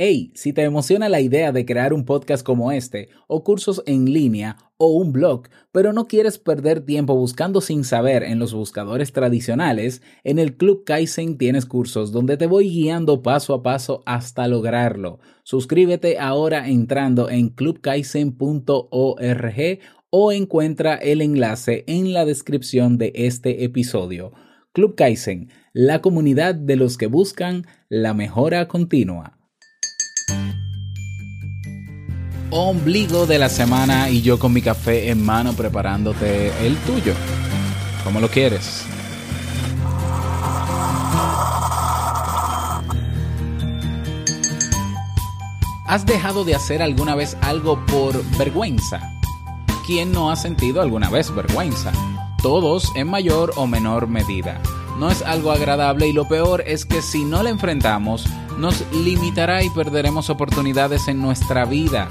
Hey, si te emociona la idea de crear un podcast como este, o cursos en línea, o un blog, pero no quieres perder tiempo buscando sin saber en los buscadores tradicionales, en el Club Kaizen tienes cursos donde te voy guiando paso a paso hasta lograrlo. Suscríbete ahora entrando en clubkaizen.org o encuentra el enlace en la descripción de este episodio. Club Kaizen, la comunidad de los que buscan la mejora continua. Ombligo de la semana y yo con mi café en mano preparándote el tuyo. ¿Cómo lo quieres? ¿Has dejado de hacer alguna vez algo por vergüenza? ¿Quién no ha sentido alguna vez vergüenza? Todos en mayor o menor medida. No es algo agradable y lo peor es que si no la enfrentamos, nos limitará y perderemos oportunidades en nuestra vida.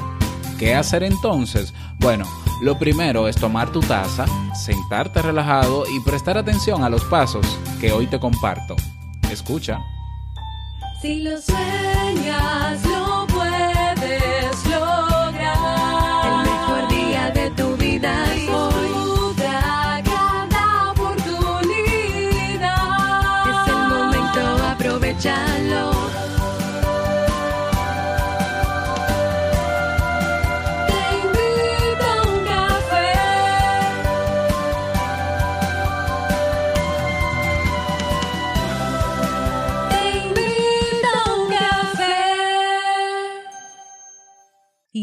¿Qué hacer entonces? Bueno, lo primero es tomar tu taza, sentarte relajado y prestar atención a los pasos que hoy te comparto. Escucha. Si lo sueñas, lo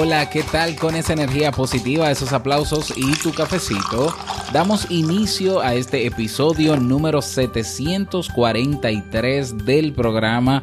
Hola, ¿qué tal con esa energía positiva, esos aplausos y tu cafecito? Damos inicio a este episodio número 743 del programa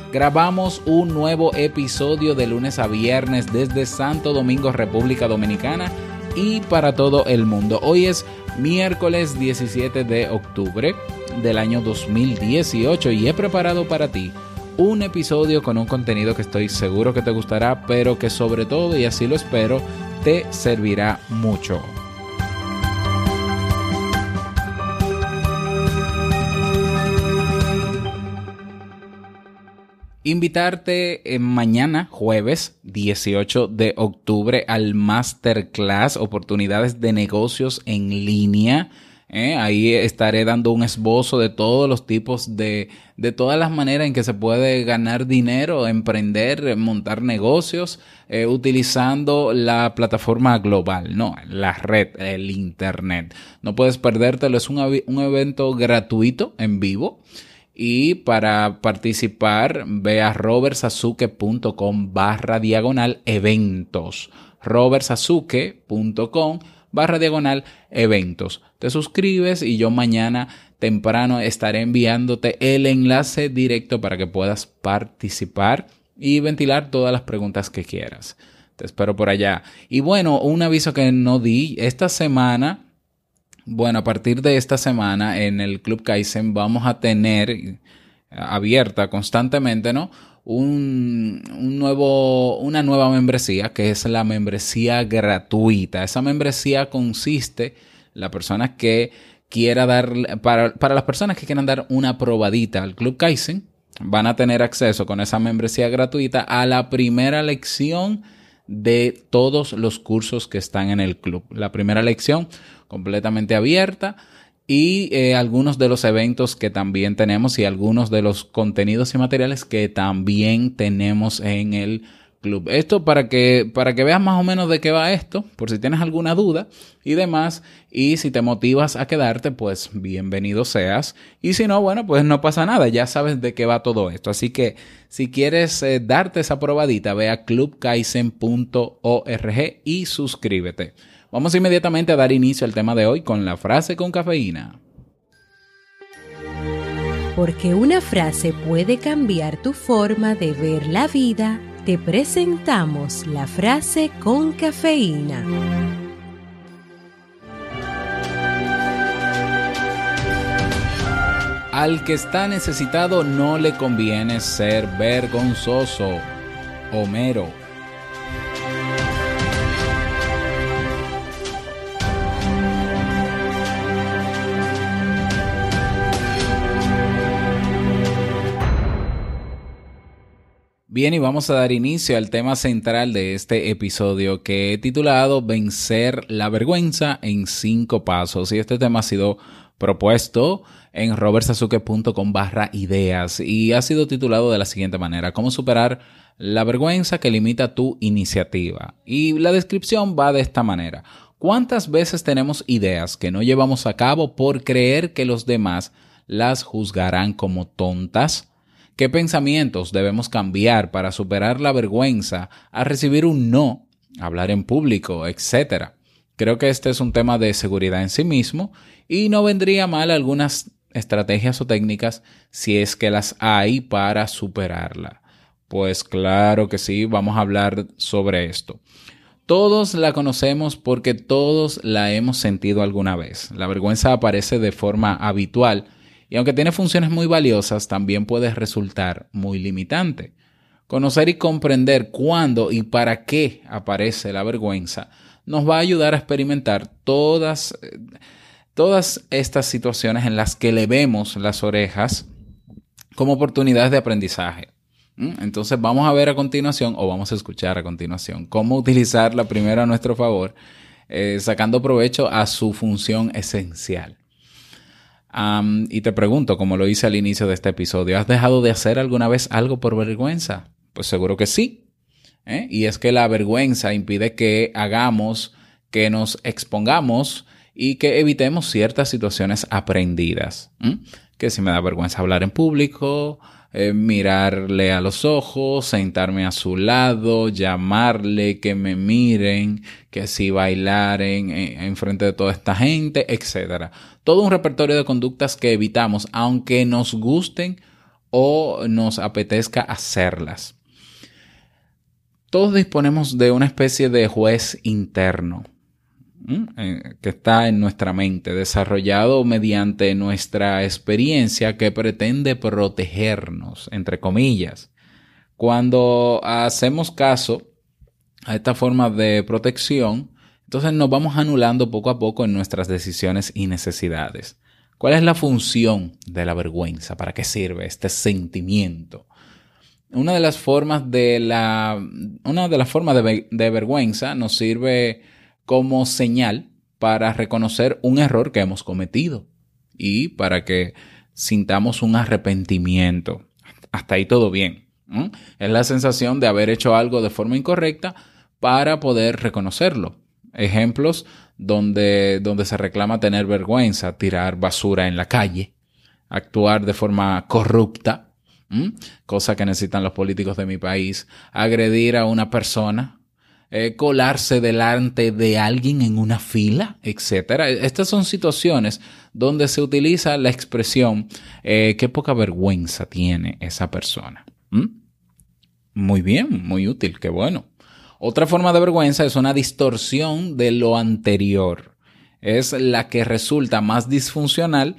Grabamos un nuevo episodio de lunes a viernes desde Santo Domingo, República Dominicana y para todo el mundo. Hoy es miércoles 17 de octubre del año 2018 y he preparado para ti un episodio con un contenido que estoy seguro que te gustará, pero que sobre todo, y así lo espero, te servirá mucho. Invitarte eh, mañana, jueves 18 de octubre, al Masterclass Oportunidades de Negocios en Línea. ¿eh? Ahí estaré dando un esbozo de todos los tipos de, de todas las maneras en que se puede ganar dinero, emprender, montar negocios, eh, utilizando la plataforma global, no, la red, el Internet. No puedes perdértelo, es un, un evento gratuito en vivo. Y para participar, ve a robertsazuke.com barra diagonal eventos. robertsazuke.com barra diagonal eventos. Te suscribes y yo mañana temprano estaré enviándote el enlace directo para que puedas participar y ventilar todas las preguntas que quieras. Te espero por allá. Y bueno, un aviso que no di esta semana. Bueno, a partir de esta semana en el Club Kaizen vamos a tener eh, abierta constantemente, ¿no? Un, nuevo, una nueva membresía que es la membresía gratuita. Esa membresía consiste, la persona que quiera dar, para, para las personas que quieran dar una probadita al Club Kaizen, van a tener acceso con esa membresía gratuita a la primera lección de todos los cursos que están en el club. La primera lección completamente abierta y eh, algunos de los eventos que también tenemos y algunos de los contenidos y materiales que también tenemos en el Club. Esto para que, para que veas más o menos de qué va esto, por si tienes alguna duda y demás. Y si te motivas a quedarte, pues bienvenido seas. Y si no, bueno, pues no pasa nada, ya sabes de qué va todo esto. Así que si quieres eh, darte esa probadita, ve a clubkaisen.org y suscríbete. Vamos inmediatamente a dar inicio al tema de hoy con la frase con cafeína. Porque una frase puede cambiar tu forma de ver la vida, te presentamos la frase con cafeína. Al que está necesitado no le conviene ser vergonzoso. Homero. Bien, y vamos a dar inicio al tema central de este episodio que he titulado Vencer la vergüenza en cinco pasos. Y este tema ha sido propuesto en robertsazuke.com barra ideas y ha sido titulado de la siguiente manera, cómo superar la vergüenza que limita tu iniciativa. Y la descripción va de esta manera. ¿Cuántas veces tenemos ideas que no llevamos a cabo por creer que los demás las juzgarán como tontas? ¿Qué pensamientos debemos cambiar para superar la vergüenza a recibir un no, hablar en público, etcétera? Creo que este es un tema de seguridad en sí mismo y no vendría mal algunas estrategias o técnicas si es que las hay para superarla. Pues claro que sí, vamos a hablar sobre esto. Todos la conocemos porque todos la hemos sentido alguna vez. La vergüenza aparece de forma habitual y aunque tiene funciones muy valiosas, también puede resultar muy limitante. Conocer y comprender cuándo y para qué aparece la vergüenza nos va a ayudar a experimentar todas, eh, todas estas situaciones en las que le vemos las orejas como oportunidades de aprendizaje. ¿Mm? Entonces vamos a ver a continuación, o vamos a escuchar a continuación, cómo utilizarla primero a nuestro favor, eh, sacando provecho a su función esencial. Um, y te pregunto, como lo hice al inicio de este episodio, ¿has dejado de hacer alguna vez algo por vergüenza? Pues seguro que sí. ¿eh? Y es que la vergüenza impide que hagamos, que nos expongamos y que evitemos ciertas situaciones aprendidas. Que si me da vergüenza hablar en público, eh, mirarle a los ojos, sentarme a su lado, llamarle, que me miren, que si bailar en, en, en frente de toda esta gente, etcétera. Todo un repertorio de conductas que evitamos, aunque nos gusten o nos apetezca hacerlas. Todos disponemos de una especie de juez interno que está en nuestra mente, desarrollado mediante nuestra experiencia que pretende protegernos, entre comillas. Cuando hacemos caso a esta forma de protección, entonces nos vamos anulando poco a poco en nuestras decisiones y necesidades. ¿Cuál es la función de la vergüenza? ¿Para qué sirve este sentimiento? Una de las formas de la, una de las formas de, de vergüenza nos sirve como señal para reconocer un error que hemos cometido y para que sintamos un arrepentimiento. Hasta ahí todo bien. Es la sensación de haber hecho algo de forma incorrecta para poder reconocerlo. Ejemplos donde, donde se reclama tener vergüenza, tirar basura en la calle, actuar de forma corrupta, cosa que necesitan los políticos de mi país, agredir a una persona, eh, colarse delante de alguien en una fila, etcétera. Estas son situaciones donde se utiliza la expresión eh, qué poca vergüenza tiene esa persona. ¿Mm? Muy bien, muy útil, qué bueno. Otra forma de vergüenza es una distorsión de lo anterior. Es la que resulta más disfuncional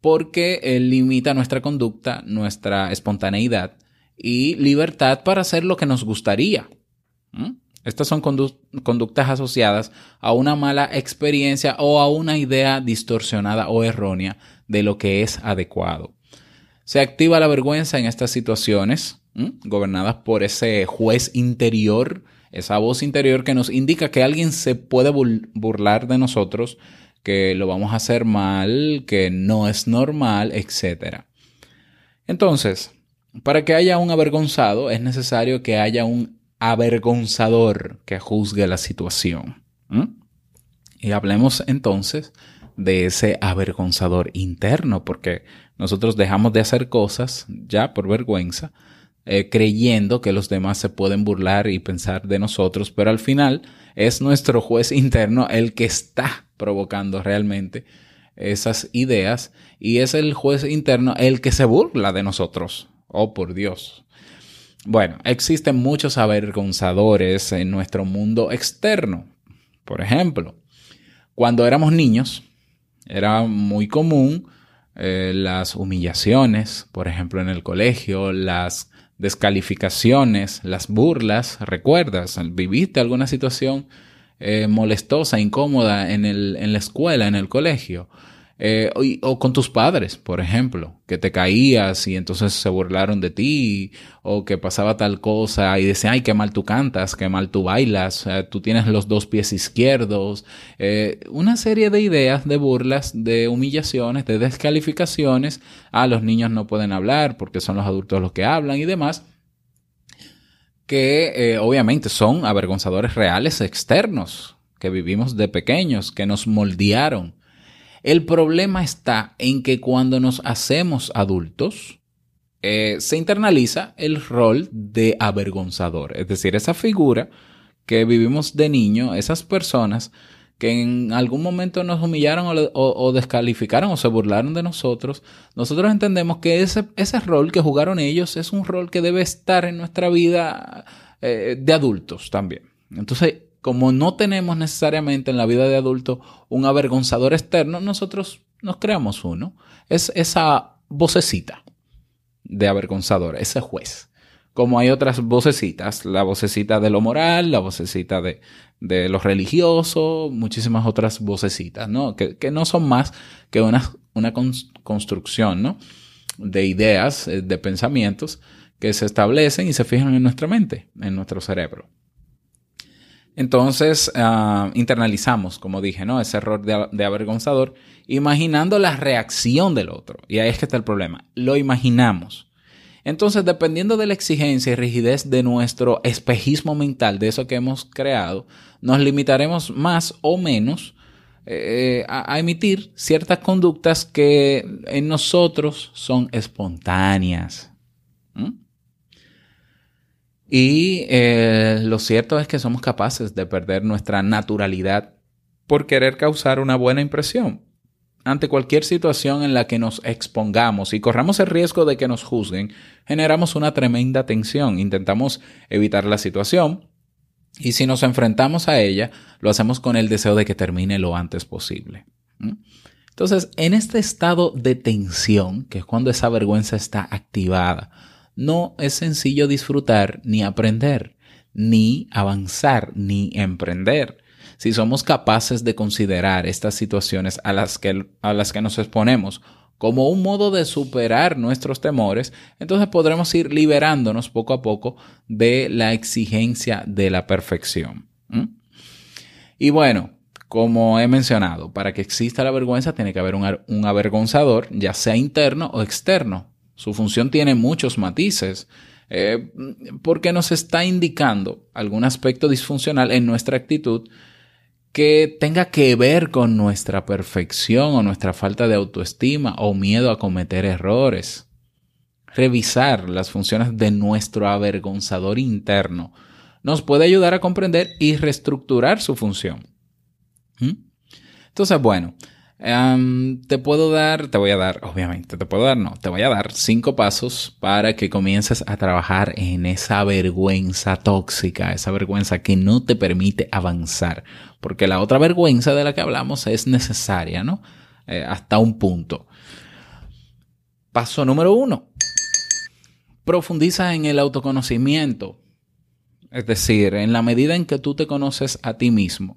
porque eh, limita nuestra conducta, nuestra espontaneidad y libertad para hacer lo que nos gustaría. ¿Mm? Estas son condu conductas asociadas a una mala experiencia o a una idea distorsionada o errónea de lo que es adecuado. Se activa la vergüenza en estas situaciones, gobernadas por ese juez interior, esa voz interior que nos indica que alguien se puede bur burlar de nosotros, que lo vamos a hacer mal, que no es normal, etc. Entonces, para que haya un avergonzado es necesario que haya un avergonzador que juzgue la situación. Y hablemos entonces de ese avergonzador interno, porque nosotros dejamos de hacer cosas ya por vergüenza, eh, creyendo que los demás se pueden burlar y pensar de nosotros, pero al final es nuestro juez interno el que está provocando realmente esas ideas y es el juez interno el que se burla de nosotros. Oh, por Dios. Bueno, existen muchos avergonzadores en nuestro mundo externo. Por ejemplo, cuando éramos niños, era muy común eh, las humillaciones, por ejemplo, en el colegio, las descalificaciones, las burlas. ¿Recuerdas? ¿Viviste alguna situación eh, molestosa, incómoda en, el, en la escuela, en el colegio? Eh, o, con tus padres, por ejemplo, que te caías y entonces se burlaron de ti, o que pasaba tal cosa y decían, ay, qué mal tú cantas, qué mal tú bailas, tú tienes los dos pies izquierdos, eh, una serie de ideas, de burlas, de humillaciones, de descalificaciones, ah, los niños no pueden hablar porque son los adultos los que hablan y demás, que eh, obviamente son avergonzadores reales externos, que vivimos de pequeños, que nos moldearon. El problema está en que cuando nos hacemos adultos, eh, se internaliza el rol de avergonzador. Es decir, esa figura que vivimos de niño, esas personas que en algún momento nos humillaron o, descalificaron o se burlaron de nosotros, nosotros entendemos que ese, ese rol que jugaron ellos es un rol que debe estar en nuestra vida eh, de adultos también. Entonces, como no tenemos necesariamente en la vida de adulto un avergonzador externo, nosotros nos creamos uno. Es esa vocecita de avergonzador, ese juez. Como hay otras vocecitas, la vocecita de lo moral, la vocecita de, de lo religioso, muchísimas otras vocecitas, ¿no? Que, no son más que una, una cons- construcción, ¿no? De ideas, eh, de pensamientos que se establecen y se fijan en nuestra mente, en nuestro cerebro. Entonces, ah, internalizamos, como dije, ¿no? Ese error de, avergonzador, imaginando la reacción del otro. Y ahí es que está el problema. Lo imaginamos. Entonces, dependiendo de la exigencia y rigidez de nuestro espejismo mental, de eso que hemos creado, nos limitaremos más o menos eh, a emitir ciertas conductas que en nosotros son espontáneas. Y eh, lo cierto es que somos capaces de perder nuestra naturalidad por querer causar una buena impresión. Ante cualquier situación en la que nos expongamos y corramos el riesgo de que nos juzguen, generamos una tremenda tensión. Intentamos evitar la situación y si nos enfrentamos a ella, lo hacemos con el deseo de que termine lo antes posible. Entonces, en este estado de tensión, que es cuando esa vergüenza está activada, no es sencillo disfrutar ni aprender, ni avanzar, ni emprender. Si somos capaces de considerar estas situaciones a las que, a las que nos exponemos como un modo de superar nuestros temores, entonces podremos ir liberándonos poco a poco de la exigencia de la perfección. Y bueno, como he mencionado, para que exista la vergüenza tiene que haber un avergonzador, ya sea interno o externo. Su función tiene muchos matices, eh, porque nos está indicando algún aspecto disfuncional en nuestra actitud que tenga que ver con nuestra perfección o nuestra falta de autoestima o miedo a cometer errores. Revisar las funciones de nuestro avergonzador interno nos puede ayudar a comprender y reestructurar su función. ¿Mm? Entonces, bueno, te puedo dar, te voy a dar, obviamente, te puedo dar, no, te voy a dar cinco pasos para que comiences a trabajar en esa vergüenza tóxica, esa vergüenza que no te permite avanzar, porque la otra vergüenza de la que hablamos es necesaria, ¿no? Eh, hasta un punto. Paso número uno. Profundiza en el autoconocimiento. Es decir, en la medida en que tú te conoces a ti mismo,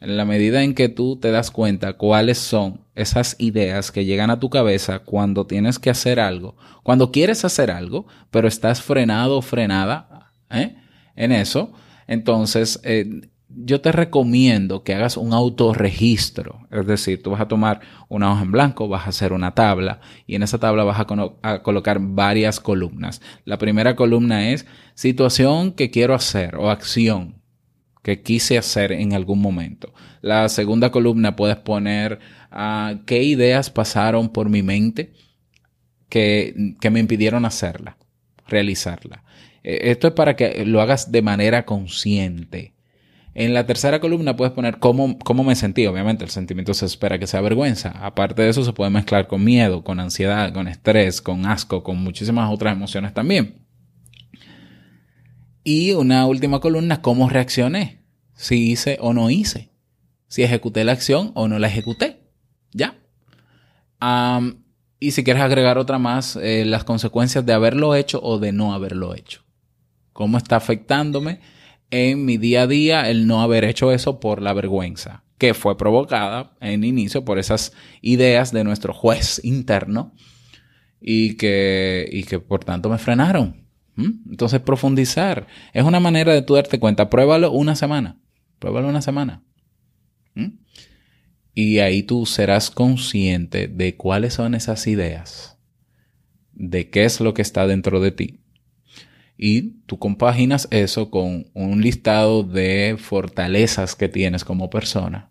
en la medida en que tú te das cuenta cuáles son esas ideas que llegan a tu cabeza cuando tienes que hacer algo, cuando quieres hacer algo, pero estás frenado o frenada ¿eh? en eso, entonces eh, yo te recomiendo que hagas un autorregistro. Es decir, tú vas a tomar una hoja en blanco, vas a hacer una tabla y en esa tabla vas a, colocar varias columnas. La primera columna es situación que quiero hacer o acción que quise hacer en algún momento. La segunda columna puedes poner ah, qué ideas pasaron por mi mente que, que me impidieron hacerla, realizarla. Eh, Esto es para que lo hagas de manera consciente. En la tercera columna puedes poner cómo, cómo me sentí. Obviamente el sentimiento se espera que sea vergüenza. Aparte de eso se puede mezclar con miedo, con ansiedad, con estrés, con asco, con muchísimas otras emociones también. Y una última columna, cómo reaccioné. Si hice o no hice. Si ejecuté la acción o no la ejecuté. ¿Ya? Y si quieres agregar otra más, eh, las consecuencias de haberlo hecho o de no haberlo hecho. ¿Cómo está afectándome en mi día a día el no haber hecho eso por la vergüenza? Que fue provocada en inicio por esas ideas de nuestro juez interno y que, y que por tanto me frenaron. ¿Mm? Entonces profundizar es una manera de tú darte cuenta. Pruébalo una semana. Pruébalo una semana. ¿Mm? Y ahí tú serás consciente de cuáles son esas ideas, de qué es lo que está dentro de ti. Y tú compaginas eso con un listado de fortalezas que tienes como persona.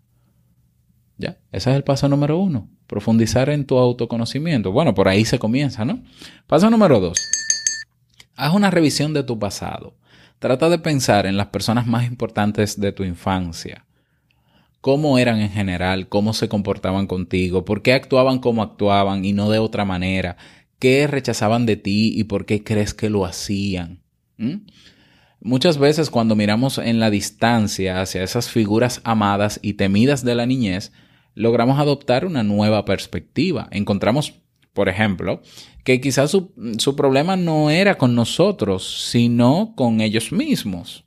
Ya, ese es el paso número uno. Profundizar en tu autoconocimiento. Bueno, por ahí se comienza, ¿no? Paso número dos. Haz una revisión de tu pasado. Trata de pensar en las personas más importantes de tu infancia cómo eran en general, cómo se comportaban contigo, por qué actuaban como actuaban y no de otra manera, qué rechazaban de ti y por qué crees que lo hacían. Muchas veces cuando miramos en la distancia hacia esas figuras amadas y temidas de la niñez, logramos adoptar una nueva perspectiva. Encontramos, por ejemplo, que quizás su, su problema no era con nosotros, sino con ellos mismos.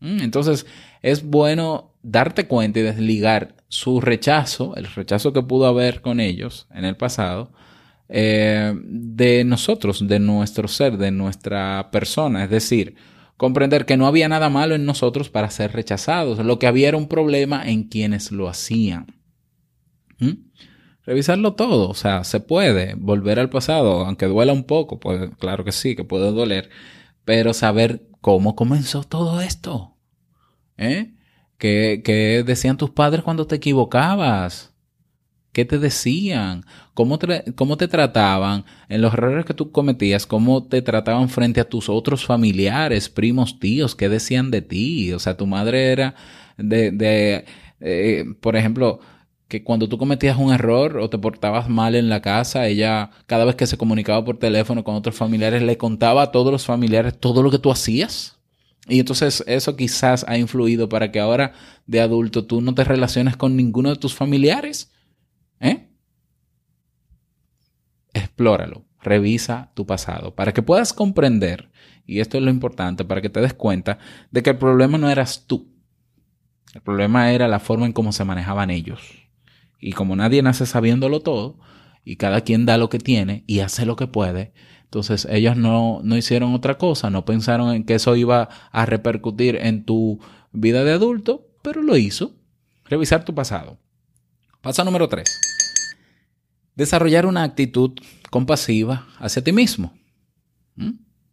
¿Mm? Entonces, es bueno darte cuenta y desligar su rechazo, el rechazo que pudo haber con ellos en el pasado, eh, de nosotros, de nuestro ser, de nuestra persona. Es decir, comprender que no había nada malo en nosotros para ser rechazados. Lo que había era un problema en quienes lo hacían. ¿Mm? Revisarlo todo, o sea, se puede volver al pasado, aunque duela un poco, pues claro que sí, que puede doler, pero saber cómo comenzó todo esto. ¿Eh? ¿Qué, qué decían tus padres cuando te equivocabas? ¿Qué te decían? ¿Cómo te, ¿Cómo te trataban en los errores que tú cometías? ¿Cómo te trataban frente a tus otros familiares, primos, tíos? ¿Qué decían de ti? O sea, tu madre era de, de eh, por ejemplo, que cuando tú cometías un error o te portabas mal en la casa, ella cada vez que se comunicaba por teléfono con otros familiares le contaba a todos los familiares todo lo que tú hacías. Y entonces eso quizás ha influido para que ahora de adulto tú no te relaciones con ninguno de tus familiares. ¿Eh? Explóralo, revisa tu pasado para que puedas comprender, y esto es lo importante, para que te des cuenta de que el problema no eras tú. El problema era la forma en cómo se manejaban ellos. Y como nadie nace sabiéndolo todo, y cada quien da lo que tiene y hace lo que puede, entonces ellos no, no hicieron otra cosa, no pensaron en que eso iba a repercutir en tu vida de adulto, pero lo hizo. Revisar tu pasado. Paso número 3. Desarrollar una actitud compasiva hacia ti mismo. ¿Mm?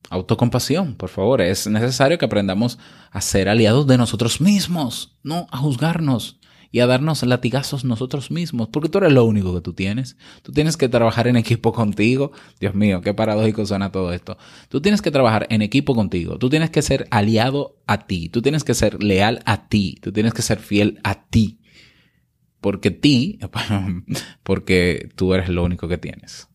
Autocompasión, por favor. Es necesario que aprendamos a ser aliados de nosotros mismos, no a juzgarnos y a darnos latigazos nosotros mismos, porque tú eres lo único que tú tienes. Tú tienes que trabajar en equipo contigo. Dios mío, qué paradójico suena todo esto. Tú tienes que trabajar en equipo contigo. Tú tienes que ser aliado a ti. Tú tienes que ser leal a ti. Tú tienes que ser fiel a ti. Porque ti, porque tú eres lo único que tienes,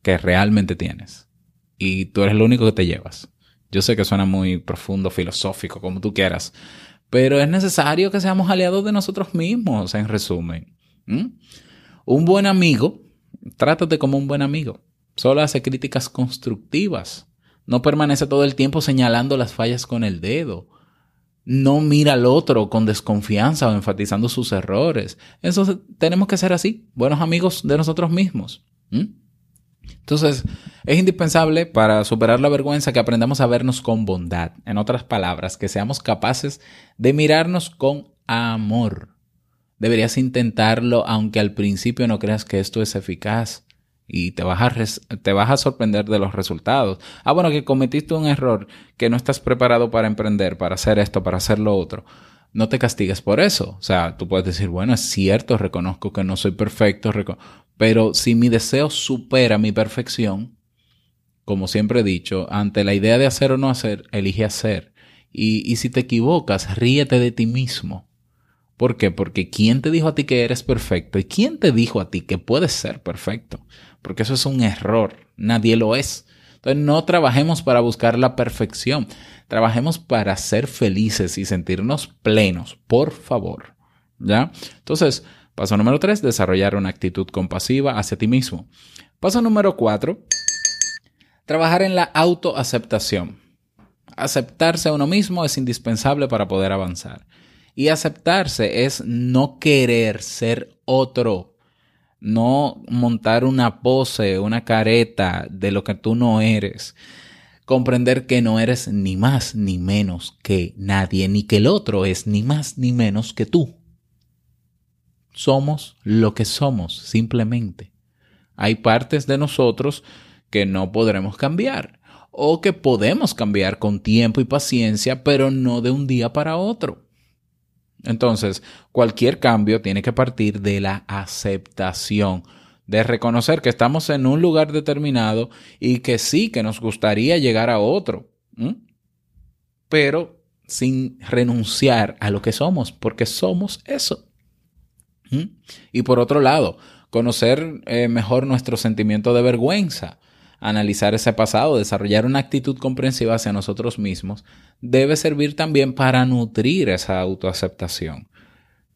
que realmente tienes. Y tú eres lo único que te llevas. Yo sé que suena muy profundo, filosófico, como tú quieras, pero es necesario que seamos aliados de nosotros mismos, en resumen. Un buen amigo, trátate como un buen amigo. Solo hace críticas constructivas. No permanece todo el tiempo señalando las fallas con el dedo. No mira al otro con desconfianza o enfatizando sus errores. Eso tenemos que ser así, buenos amigos de nosotros mismos. Entonces, es indispensable para superar la vergüenza que aprendamos a vernos con bondad. En otras palabras, que seamos capaces de mirarnos con amor. Deberías intentarlo aunque al principio no creas que esto es eficaz y te vas, a sorprender de los resultados. Ah, bueno, que cometiste un error, que no estás preparado para emprender, para hacer esto, para hacer lo otro. No te castigues por eso. O sea, tú puedes decir, bueno, es cierto, reconozco que no soy perfecto, pero si mi deseo supera mi perfección, como siempre he dicho, ante la idea de hacer o no hacer, elige hacer. Y, y si te equivocas, ríete de ti mismo. ¿Por qué? Porque ¿quién te dijo a ti que eres perfecto? ¿Y quién te dijo a ti que puedes ser perfecto? Porque eso es un error. Nadie lo es. Entonces no trabajemos para buscar la perfección. Trabajemos para ser felices y sentirnos plenos, por favor. ¿Ya? Entonces, paso número tres, desarrollar una actitud compasiva hacia ti mismo. Paso número cuatro, trabajar en la autoaceptación. Aceptarse a uno mismo es indispensable para poder avanzar. Y aceptarse es no querer ser otro, no montar una pose, una careta de lo que tú no eres. Comprender que no eres ni más ni menos que nadie, ni que el otro es ni más ni menos que tú. Somos lo que somos, simplemente. Hay partes de nosotros que no podremos cambiar o que podemos cambiar con tiempo y paciencia, pero no de un día para otro. Entonces, cualquier cambio tiene que partir de la aceptación, de reconocer que estamos en un lugar determinado y que sí, que nos gustaría llegar a otro, pero sin renunciar a lo que somos, porque somos eso. Y por otro lado, conocer eh, mejor nuestro sentimiento de vergüenza, analizar ese pasado, desarrollar una actitud comprensiva hacia nosotros mismos, debe servir también para nutrir esa autoaceptación.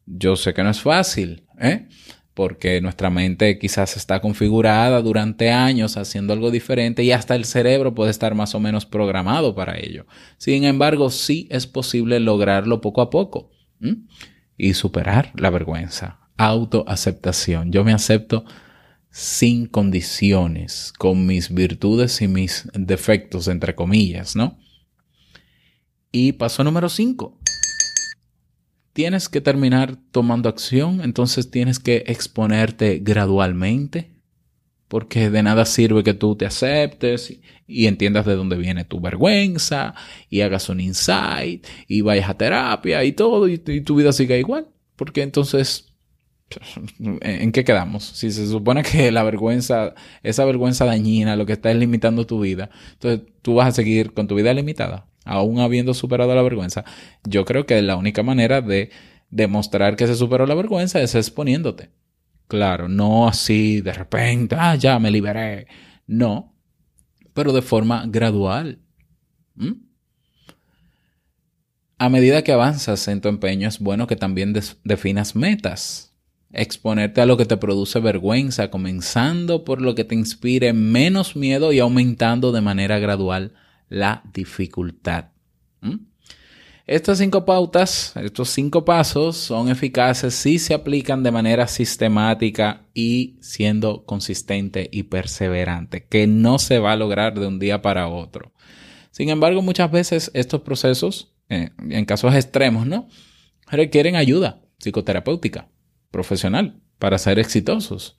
Yo sé que no es fácil, ¿eh? Porque nuestra mente quizás está configurada durante años haciendo algo diferente y hasta el cerebro puede estar más o menos programado para ello. Sin embargo, sí es posible lograrlo poco a poco y superar la vergüenza. Autoaceptación. Yo me acepto sin condiciones, con mis virtudes y mis defectos, entre comillas, ¿no? Y paso número 5. Tienes que terminar tomando acción, entonces tienes que exponerte gradualmente, porque de nada sirve que tú te aceptes y, entiendas de dónde viene tu vergüenza y hagas un insight y vayas a terapia y todo y, y tu vida siga igual, porque entonces ¿En qué quedamos? Si se supone que la vergüenza, esa vergüenza dañina, lo que está es limitando tu vida, entonces tú vas a seguir con tu vida limitada, aún habiendo superado la vergüenza. Yo creo que la única manera de demostrar que se superó la vergüenza es exponiéndote. Claro, no así de repente, ah, ya me liberé. No, pero de forma gradual. A medida que avanzas en tu empeño, es bueno que también definas metas exponerte a lo que te produce vergüenza, comenzando por lo que te inspire menos miedo y aumentando de manera gradual la dificultad. ¿Mm? Estas cinco pautas, estos cinco pasos son eficaces si se aplican de manera sistemática y siendo consistente y perseverante, que no se va a lograr de un día para otro. Sin embargo, muchas veces estos procesos, eh, en casos extremos, ¿no? Requieren ayuda psicoterapéutica profesional para ser exitosos.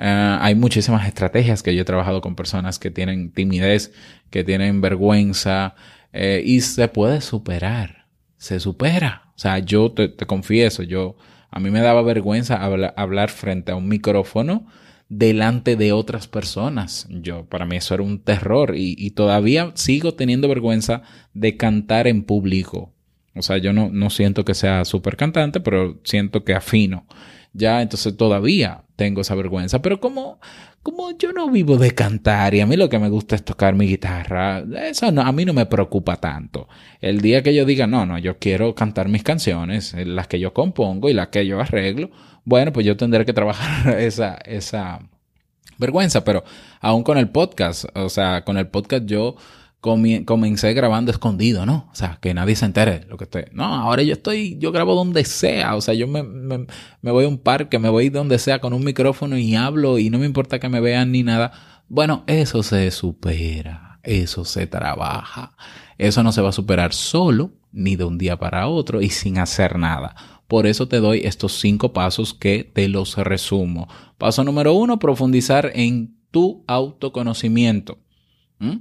Uh, hay muchísimas estrategias que yo he trabajado con personas que tienen timidez, que tienen vergüenza eh, y se puede superar. Se supera. O sea, yo te, te confieso, yo a mí me daba vergüenza habla, hablar frente a un micrófono delante de otras personas. Yo, para mí eso era un terror y, y todavía sigo teniendo vergüenza de cantar en público. O sea, yo no, no siento que sea súper cantante, pero siento que afino. Ya, entonces todavía tengo esa vergüenza. Pero como, como yo no vivo de cantar y a mí lo que me gusta es tocar mi guitarra, eso no, a mí no me preocupa tanto. El día que yo diga, no, no, yo quiero cantar mis canciones, las que yo compongo y las que yo arreglo, bueno, pues yo tendré que trabajar esa, esa vergüenza. Pero aún con el podcast, o sea, con el podcast yo comencé grabando escondido, ¿no? O sea, que nadie se entere lo que estoy. No, ahora yo estoy, yo grabo donde sea. O sea, yo me, me, voy a un parque, me voy donde sea con un micrófono y hablo y no me importa que me vean ni nada. Bueno, eso se supera, eso se trabaja. Eso no se va a superar solo, ni de un día para otro y sin hacer nada. Por eso te doy estos cinco pasos que te los resumo. Paso número uno, profundizar en tu autoconocimiento. ¿Mm?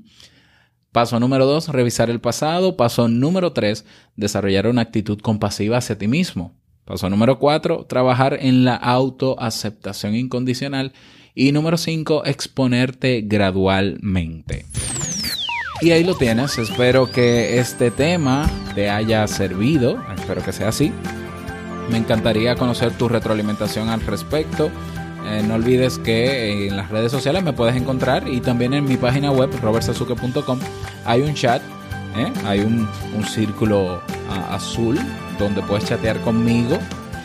Paso número dos, revisar el pasado. Paso número tres, desarrollar una actitud compasiva hacia ti mismo. Paso número cuatro, trabajar en la autoaceptación incondicional. Y número cinco, exponerte gradualmente. Y ahí lo tienes. Espero que este tema te haya servido. Espero que sea así. Me encantaría conocer tu retroalimentación al respecto. Eh, no olvides que en las redes sociales me puedes encontrar y también en mi página web robertsazuke.com hay un chat, ¿eh? hay un, un círculo azul donde puedes chatear conmigo.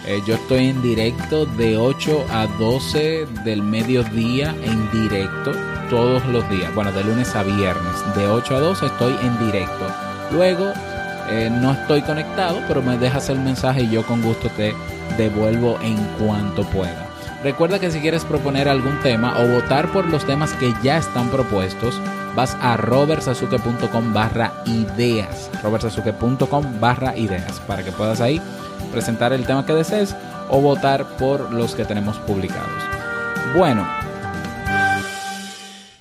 Eh, yo estoy en directo de 8 a 12 del mediodía en directo todos los días. Bueno, de lunes a viernes. De 8 a 12 estoy en directo. Luego no estoy conectado, pero me dejas el mensaje y yo con gusto te devuelvo en cuanto pueda. Recuerda que si quieres proponer algún tema o votar por los temas que ya están propuestos, vas a robertsazuke.com barra ideas. robertsazuke.com barra ideas para que puedas ahí presentar el tema que desees o votar por los que tenemos publicados. Bueno,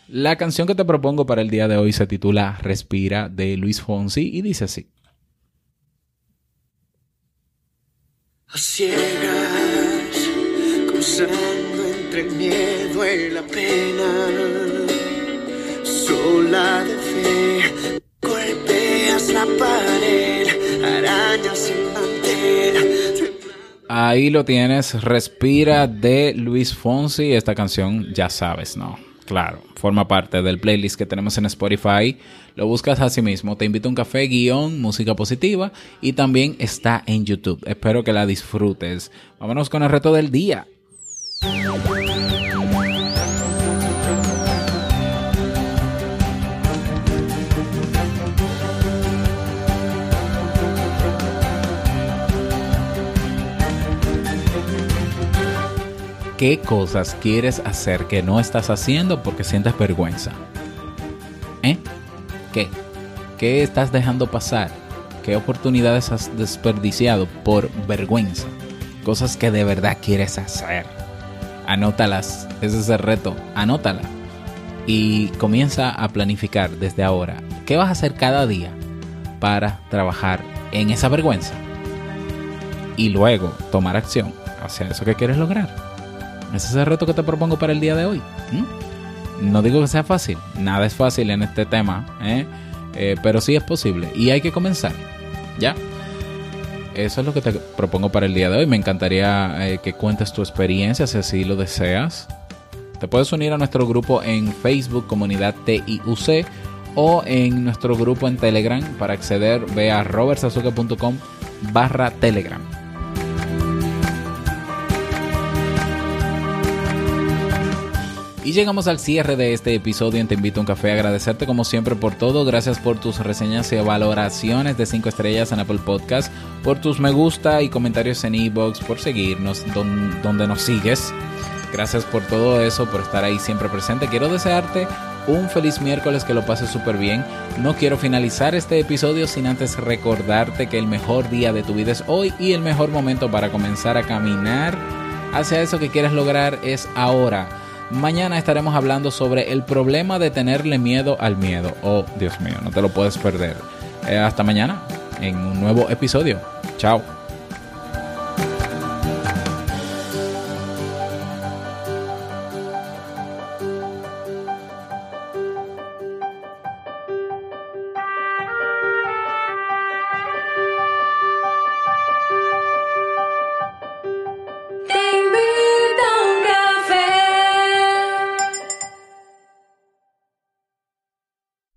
la canción que te propongo para el día de hoy se titula Respira de Luis Fonsi y dice así. Cruzando entre el miedo y la pena, sola de fe, golpeas la pared, arañas sin manter. Ahí lo tienes, Respira de Luis Fonsi. Esta canción ya sabes, ¿no? Claro, forma parte del playlist que tenemos en Spotify. Lo buscas así mismo. Te invito a un café, guion, música positiva. Y también está en YouTube. Espero que la disfrutes. Vámonos con el reto del día. ¿Qué cosas quieres hacer que no estás haciendo porque sientes vergüenza? ¿Eh? ¿Qué? ¿Qué estás dejando pasar? ¿Qué oportunidades has desperdiciado por vergüenza? Cosas que de verdad quieres hacer. Anótalas. Ese es el reto. Anótala. Y comienza a planificar desde ahora. ¿Qué vas a hacer cada día para trabajar en esa vergüenza? Y luego tomar acción hacia eso que quieres lograr. Ese es el reto que te propongo para el día de hoy. No digo que sea fácil, nada es fácil en este tema, ¿eh? Eh, pero sí es posible y hay que comenzar. ¿Ya? Eso es lo que te propongo para el día de hoy. Me encantaría eh, que cuentes tu experiencia si así lo deseas. Te puedes unir a nuestro grupo en Facebook, Comunidad TIUC, o en nuestro grupo en Telegram. Para acceder, ve a robertsazuke.com barra Telegram. Y llegamos al cierre de este episodio en Te Invito a un Café. Agradecerte como siempre por todo. Gracias por tus reseñas y valoraciones de 5 estrellas en Apple Podcast. Por tus me gusta y comentarios en iBox. Por seguirnos don- donde nos sigues. Gracias por todo eso, por estar ahí siempre presente. Quiero desearte un feliz miércoles, que lo pases súper bien. No quiero finalizar este episodio sin antes recordarte que el mejor día de tu vida es hoy y el mejor momento para comenzar a caminar hacia eso que quieres lograr es ahora. Mañana estaremos hablando sobre el problema de tenerle miedo al miedo. Oh, Dios mío, no te lo puedes perder. Eh, hasta mañana en un nuevo episodio. Chao.